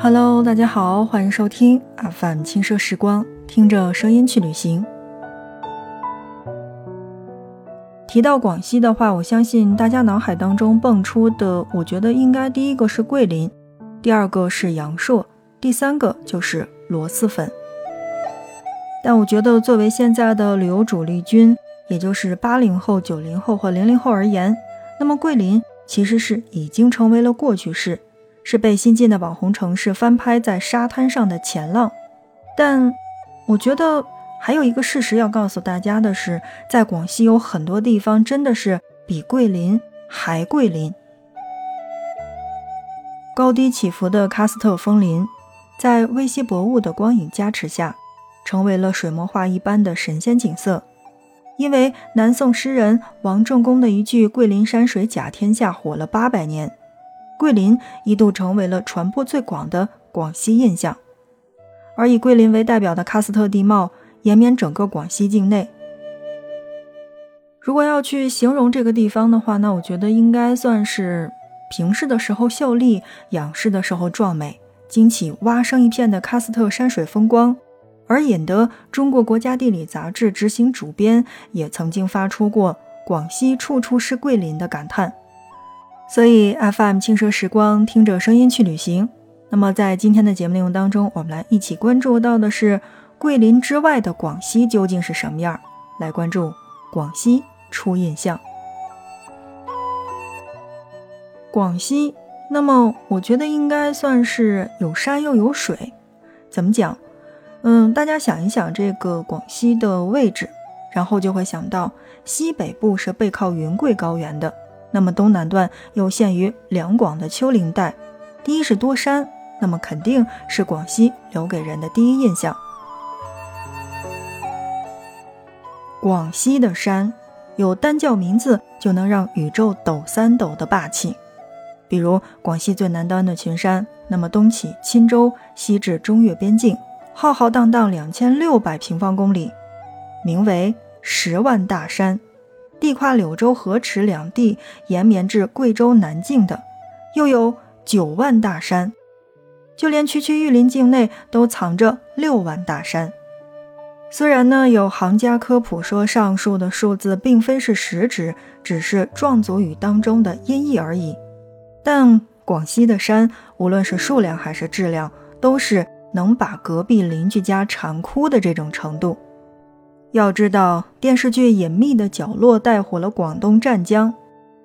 Hello，大家好，欢迎收听阿范轻奢时光，听着声音去旅行。提到广西的话，我相信大家脑海当中蹦出的，我觉得应该第一个是桂林，第二个是阳朔，第三个就是螺蛳粉。但我觉得，作为现在的旅游主力军，也就是八零后、九零后和零零后而言，那么桂林其实是已经成为了过去式，是被新晋的网红城市翻拍在沙滩上的前浪。但我觉得还有一个事实要告诉大家的是，在广西有很多地方真的是比桂林还桂林。高低起伏的喀斯特峰林，在微稀薄雾的光影加持下。成为了水墨画一般的神仙景色，因为南宋诗人王仲公的一句“桂林山水甲天下”火了八百年，桂林一度成为了传播最广的广西印象。而以桂林为代表的喀斯特地貌延绵整个广西境内。如果要去形容这个地方的话，那我觉得应该算是平视的时候秀丽，仰视的时候壮美，惊起蛙声一片的喀斯特山水风光。而引得中国国家地理杂志执行主编也曾经发出过“广西处处是桂林”的感叹。所以，FM 轻奢时光，听着声音去旅行。那么，在今天的节目内容当中，我们来一起关注到的是桂林之外的广西究竟是什么样？来关注广西初印象。广西，那么我觉得应该算是有山又有水。怎么讲？嗯，大家想一想这个广西的位置，然后就会想到西北部是背靠云贵高原的，那么东南段又限于两广的丘陵带。第一是多山，那么肯定是广西留给人的第一印象。广西的山有单叫名字就能让宇宙抖三抖的霸气，比如广西最南端的群山，那么东起钦州，西至中越边境。浩浩荡荡两千六百平方公里，名为十万大山，地跨柳州、河池两地，延绵至贵州南境的，又有九万大山，就连区区玉林境内都藏着六万大山。虽然呢，有行家科普说上述的数字并非是实值，只是壮族语当中的音译而已，但广西的山，无论是数量还是质量，都是。能把隔壁邻居家馋哭的这种程度。要知道，电视剧《隐秘的角落》带火了广东湛江，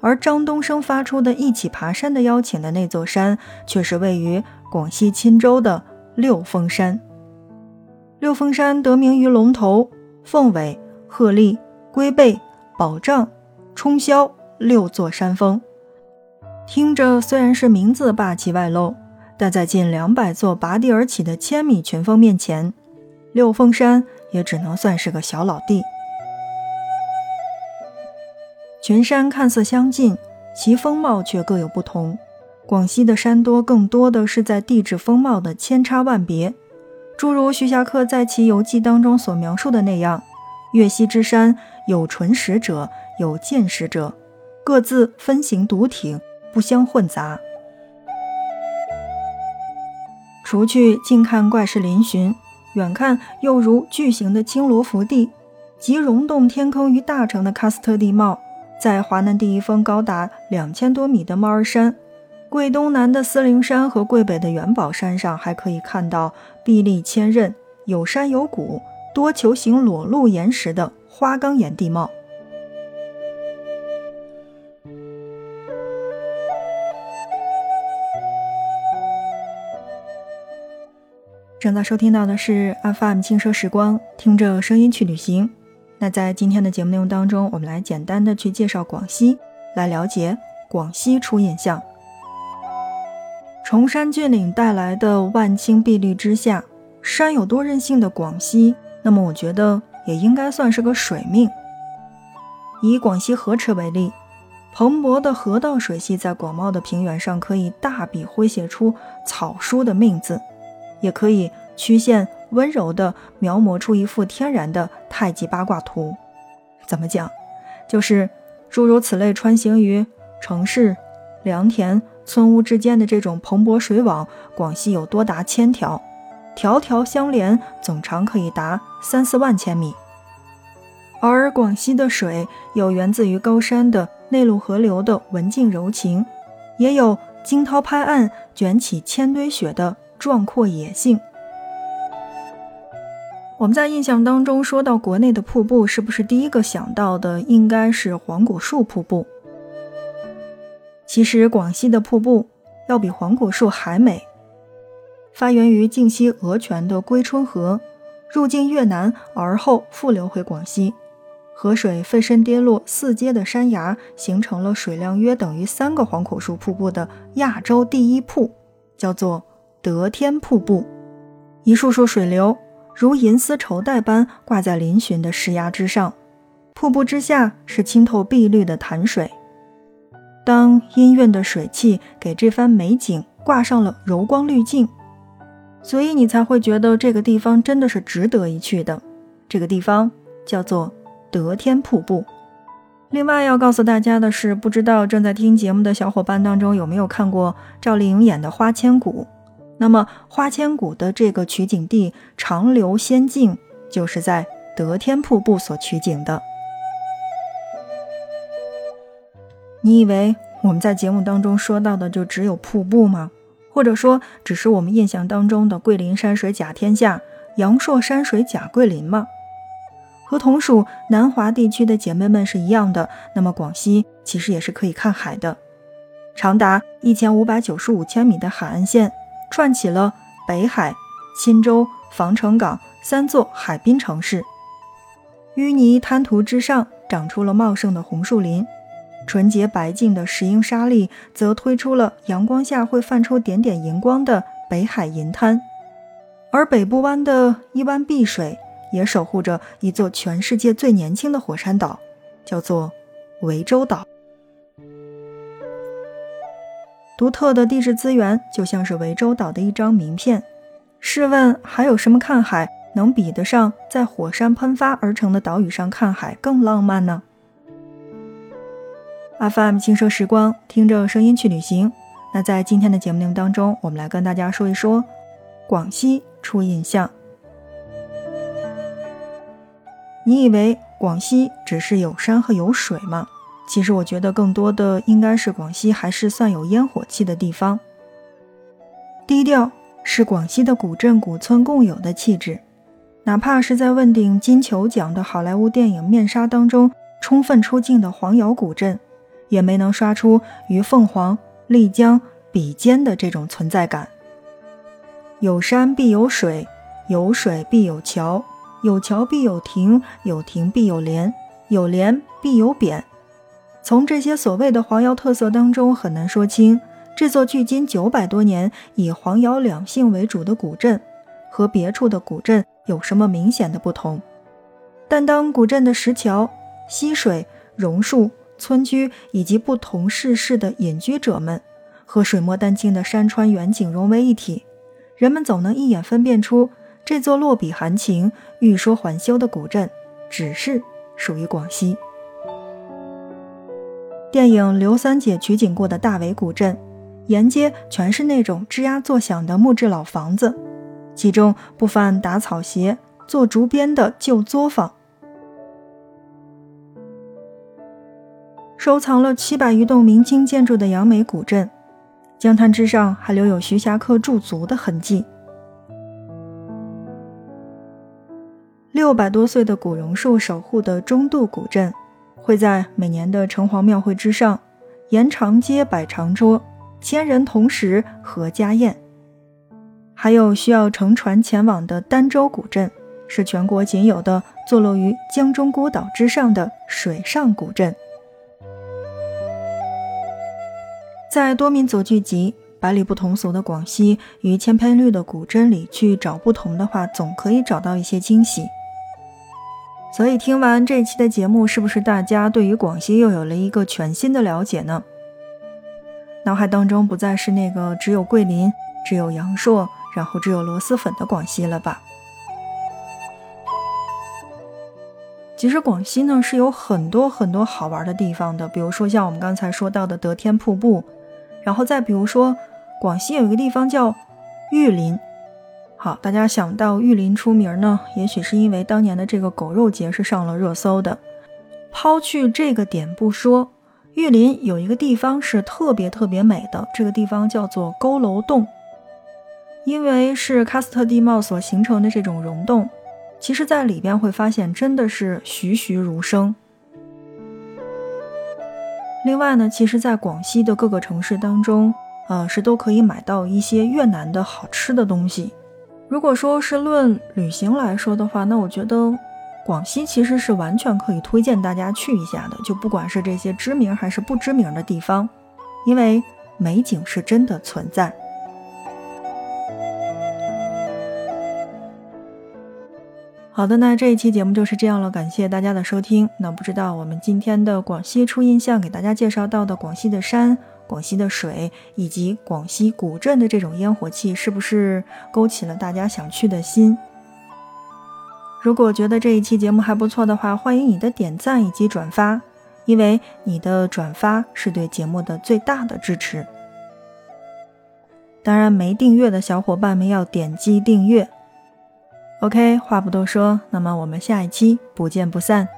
而张东升发出的一起爬山的邀请的那座山，却是位于广西钦州的六峰山。六峰山得名于龙头、凤尾、鹤立、龟背、宝杖、冲霄六座山峰，听着虽然是名字霸气外露。但在近两百座拔地而起的千米群峰面前，六峰山也只能算是个小老弟。群山看似相近，其风貌却各有不同。广西的山多，更多的是在地质风貌的千差万别。诸如徐霞客在其游记当中所描述的那样，岳西之山有纯石者，有见石者，各自分形独挺，不相混杂。除去近看怪石嶙峋，远看又如巨型的青罗浮地，集溶洞天坑于大成的喀斯特地貌，在华南第一峰高达两千多米的猫儿山，桂东南的司灵山和桂北的元宝山上，还可以看到壁立千仞、有山有谷、多球形裸露岩石的花岗岩地貌。正在收听到的是 FM 轻奢时光，听着声音去旅行。那在今天的节目内容当中，我们来简单的去介绍广西，来了解广西初印象。崇山峻岭带来的万顷碧绿之下，山有多任性的广西，那么我觉得也应该算是个水命。以广西河池为例，蓬勃的河道水系在广袤的平原上，可以大笔挥写出草书的命字。也可以曲线温柔地描摹出一幅天然的太极八卦图。怎么讲？就是诸如此类穿行于城市、良田、村屋之间的这种蓬勃水网，广西有多达千条，条条相连，总长可以达三四万千米。而广西的水有源自于高山的内陆河流的文静柔情，也有惊涛拍岸、卷起千堆雪的壮阔野性。我们在印象当中说到国内的瀑布，是不是第一个想到的应该是黄果树瀑布？其实广西的瀑布要比黄果树还美，发源于靖西鹅泉的归春河，入境越南，而后复流回广西。河水飞身跌落四阶的山崖，形成了水量约等于三个黄果树瀑布的亚洲第一瀑，叫做得天瀑布。一束束水流如银丝绸带般挂在嶙峋的石崖之上，瀑布之下是清透碧绿的潭水。当氤氲的水汽给这番美景挂上了柔光滤镜，所以你才会觉得这个地方真的是值得一去的。这个地方叫做。得天瀑布。另外要告诉大家的是，不知道正在听节目的小伙伴当中有没有看过赵丽颖演的《花千骨》？那么《花千骨》的这个取景地长流仙境，就是在德天瀑布所取景的。你以为我们在节目当中说到的就只有瀑布吗？或者说，只是我们印象当中的桂林山水甲天下，阳朔山水甲桂林吗？和同属南华地区的姐妹们是一样的，那么广西其实也是可以看海的。长达一千五百九十五千米的海岸线，串起了北海、钦州、防城港三座海滨城市。淤泥滩涂之上，长出了茂盛的红树林；纯洁白净的石英沙砾，则推出了阳光下会泛出点点银光的北海银滩。而北部湾的一湾碧水。也守护着一座全世界最年轻的火山岛，叫做涠洲岛。独特的地质资源就像是涠洲岛的一张名片。试问，还有什么看海能比得上在火山喷发而成的岛屿上看海更浪漫呢？FM 轻奢时光，听着声音去旅行。那在今天的节目内容当中，我们来跟大家说一说广西初印象。你以为广西只是有山和有水吗？其实我觉得更多的应该是广西还是算有烟火气的地方。低调是广西的古镇古村共有的气质，哪怕是在问鼎金球奖的好莱坞电影《面纱》当中充分出镜的黄姚古镇，也没能刷出与凤凰、丽江比肩的这种存在感。有山必有水，有水必有桥。有桥必有亭，有亭必有莲，有莲必有匾。从这些所谓的黄窑特色当中，很难说清这座距今九百多年、以黄窑两姓为主的古镇和别处的古镇有什么明显的不同。但当古镇的石桥、溪水、榕树、村居以及不同世事的隐居者们和水墨丹青的山川远景融为一体，人们总能一眼分辨出。这座落笔含情、欲说还休的古镇，只是属于广西。电影《刘三姐》取景过的大围古镇，沿街全是那种吱呀作响的木质老房子，其中不乏打草鞋、做竹编的旧作坊。收藏了七百余栋明清建筑的杨梅古镇，江滩之上还留有徐霞客驻足的痕迹。六百多岁的古榕树守护的中渡古镇，会在每年的城隍庙会之上，沿长街摆长桌，千人同时合家宴。还有需要乘船前往的儋州古镇，是全国仅有的坐落于江中孤岛之上的水上古镇。在多民族聚集、百里不同俗的广西与千篇绿的古镇里去找不同的话，总可以找到一些惊喜。所以听完这期的节目，是不是大家对于广西又有了一个全新的了解呢？脑海当中不再是那个只有桂林、只有阳朔，然后只有螺蛳粉的广西了吧？其实广西呢是有很多很多好玩的地方的，比如说像我们刚才说到的德天瀑布，然后再比如说，广西有一个地方叫玉林。好，大家想到玉林出名呢，也许是因为当年的这个狗肉节是上了热搜的。抛去这个点不说，玉林有一个地方是特别特别美的，这个地方叫做佝偻洞。因为是喀斯特地貌所形成的这种溶洞，其实在里边会发现真的是栩栩如生。另外呢，其实，在广西的各个城市当中，呃，是都可以买到一些越南的好吃的东西。如果说是论旅行来说的话，那我觉得广西其实是完全可以推荐大家去一下的，就不管是这些知名还是不知名的地方，因为美景是真的存在。好的，那这一期节目就是这样了，感谢大家的收听。那不知道我们今天的广西初印象给大家介绍到的广西的山。广西的水以及广西古镇的这种烟火气，是不是勾起了大家想去的心？如果觉得这一期节目还不错的话，欢迎你的点赞以及转发，因为你的转发是对节目的最大的支持。当然，没订阅的小伙伴们要点击订阅。OK，话不多说，那么我们下一期不见不散。